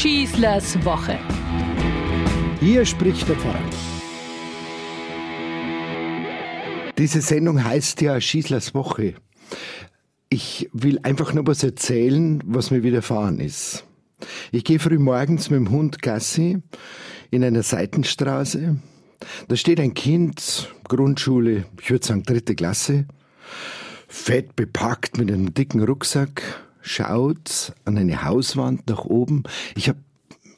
Schießlers Woche. Hier spricht der Pfarrer. Diese Sendung heißt ja Schießlers Woche. Ich will einfach nur was erzählen, was mir widerfahren ist. Ich gehe früh morgens mit dem Hund Gassi in einer Seitenstraße. Da steht ein Kind, Grundschule, ich würde sagen dritte Klasse, fett bepackt mit einem dicken Rucksack, schaut an eine Hauswand nach oben. Ich habe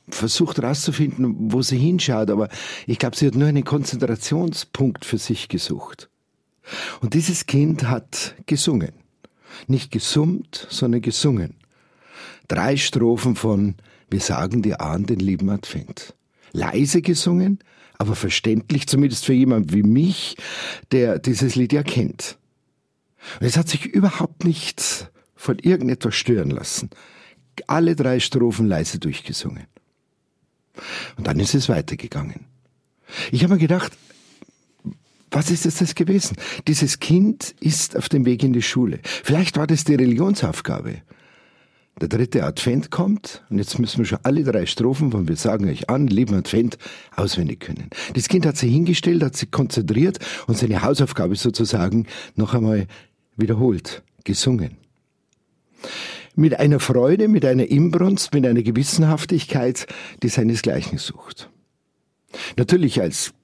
versucht herauszufinden, wo sie hinschaut, aber ich glaube, sie hat nur einen Konzentrationspunkt für sich gesucht. Und dieses Kind hat gesungen. Nicht gesummt, sondern gesungen. Drei Strophen von Wir sagen dir an den lieben Advent. Leise gesungen, aber verständlich, zumindest für jemand wie mich, der dieses Lied ja kennt. Und es hat sich überhaupt nicht von irgendetwas stören lassen. Alle drei Strophen leise durchgesungen. Und dann ist es weitergegangen. Ich habe mir gedacht, was ist es das gewesen? Dieses Kind ist auf dem Weg in die Schule. Vielleicht war das die Religionsaufgabe. Der dritte Advent kommt und jetzt müssen wir schon alle drei Strophen von Wir sagen euch an, lieben Advent, auswendig können. Das Kind hat sich hingestellt, hat sich konzentriert und seine Hausaufgabe sozusagen noch einmal wiederholt, gesungen. Mit einer Freude, mit einer Inbrunst, mit einer Gewissenhaftigkeit, die seinesgleichen sucht. Natürlich als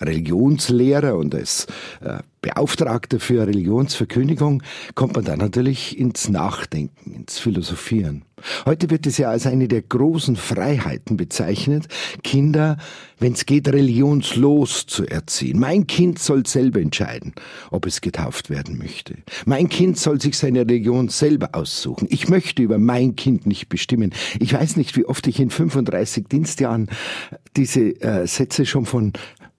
Religionslehrer und als äh, Beauftragter für Religionsverkündigung kommt man dann natürlich ins Nachdenken, ins Philosophieren. Heute wird es ja als eine der großen Freiheiten bezeichnet, Kinder, wenn es geht, religionslos zu erziehen. Mein Kind soll selber entscheiden, ob es getauft werden möchte. Mein Kind soll sich seine Religion selber aussuchen. Ich möchte über mein Kind nicht bestimmen. Ich weiß nicht, wie oft ich in 35 Dienstjahren diese äh, Sätze schon von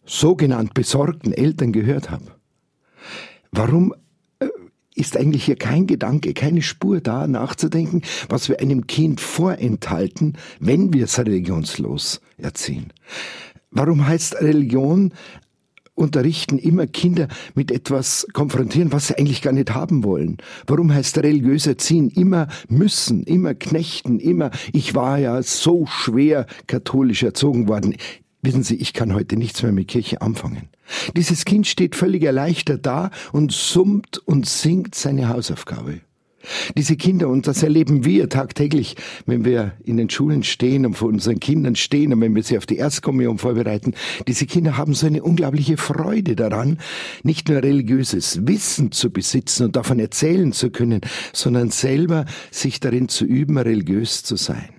sogenannt besorgten Eltern gehört habe. Warum ist eigentlich hier kein Gedanke, keine Spur da, nachzudenken, was wir einem Kind vorenthalten, wenn wir es religionslos erziehen? Warum heißt Religion unterrichten immer Kinder mit etwas konfrontieren, was sie eigentlich gar nicht haben wollen? Warum heißt religiös erziehen immer müssen, immer knechten, immer, ich war ja so schwer katholisch erzogen worden. Wissen Sie, ich kann heute nichts mehr mit Kirche anfangen. Dieses Kind steht völlig erleichtert da und summt und singt seine Hausaufgabe. Diese Kinder, und das erleben wir tagtäglich, wenn wir in den Schulen stehen und vor unseren Kindern stehen und wenn wir sie auf die Erstkommunion vorbereiten, diese Kinder haben so eine unglaubliche Freude daran, nicht nur religiöses Wissen zu besitzen und davon erzählen zu können, sondern selber sich darin zu üben, religiös zu sein.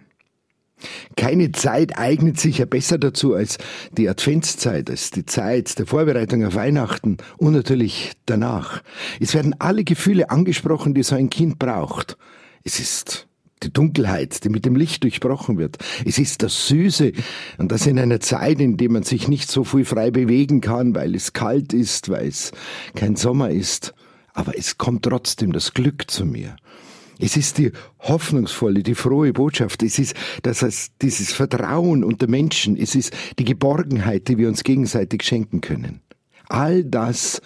Keine Zeit eignet sich ja besser dazu als die Adventszeit, als die Zeit der Vorbereitung auf Weihnachten und natürlich danach. Es werden alle Gefühle angesprochen, die so ein Kind braucht. Es ist die Dunkelheit, die mit dem Licht durchbrochen wird. Es ist das Süße und das in einer Zeit, in der man sich nicht so viel frei bewegen kann, weil es kalt ist, weil es kein Sommer ist. Aber es kommt trotzdem das Glück zu mir. Es ist die hoffnungsvolle, die frohe Botschaft. Es ist das heißt, dieses Vertrauen unter Menschen. Es ist die Geborgenheit, die wir uns gegenseitig schenken können. All das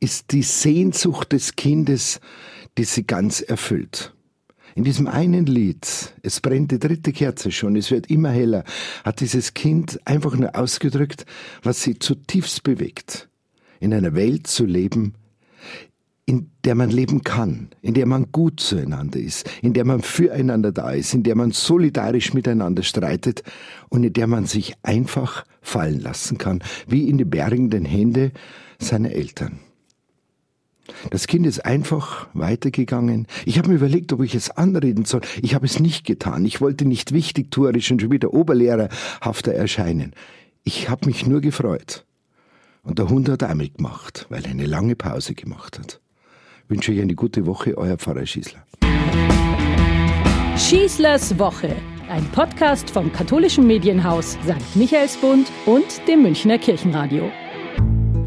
ist die Sehnsucht des Kindes, die sie ganz erfüllt. In diesem einen Lied, es brennt die dritte Kerze schon, es wird immer heller, hat dieses Kind einfach nur ausgedrückt, was sie zutiefst bewegt. In einer Welt zu leben, in der man leben kann, in der man gut zueinander ist, in der man füreinander da ist, in der man solidarisch miteinander streitet und in der man sich einfach fallen lassen kann, wie in die bergenden Hände seiner Eltern. Das Kind ist einfach weitergegangen. Ich habe mir überlegt, ob ich es anreden soll. Ich habe es nicht getan. Ich wollte nicht wichtigtuerisch und schon wieder oberlehrerhafter erscheinen. Ich habe mich nur gefreut. Und der Hund hat auch mitgemacht, weil er eine lange Pause gemacht hat wünsche euch eine gute Woche, euer Pfarrer Schießler. Schießlers Woche, ein Podcast vom katholischen Medienhaus St. Michaelsbund und dem Münchner Kirchenradio.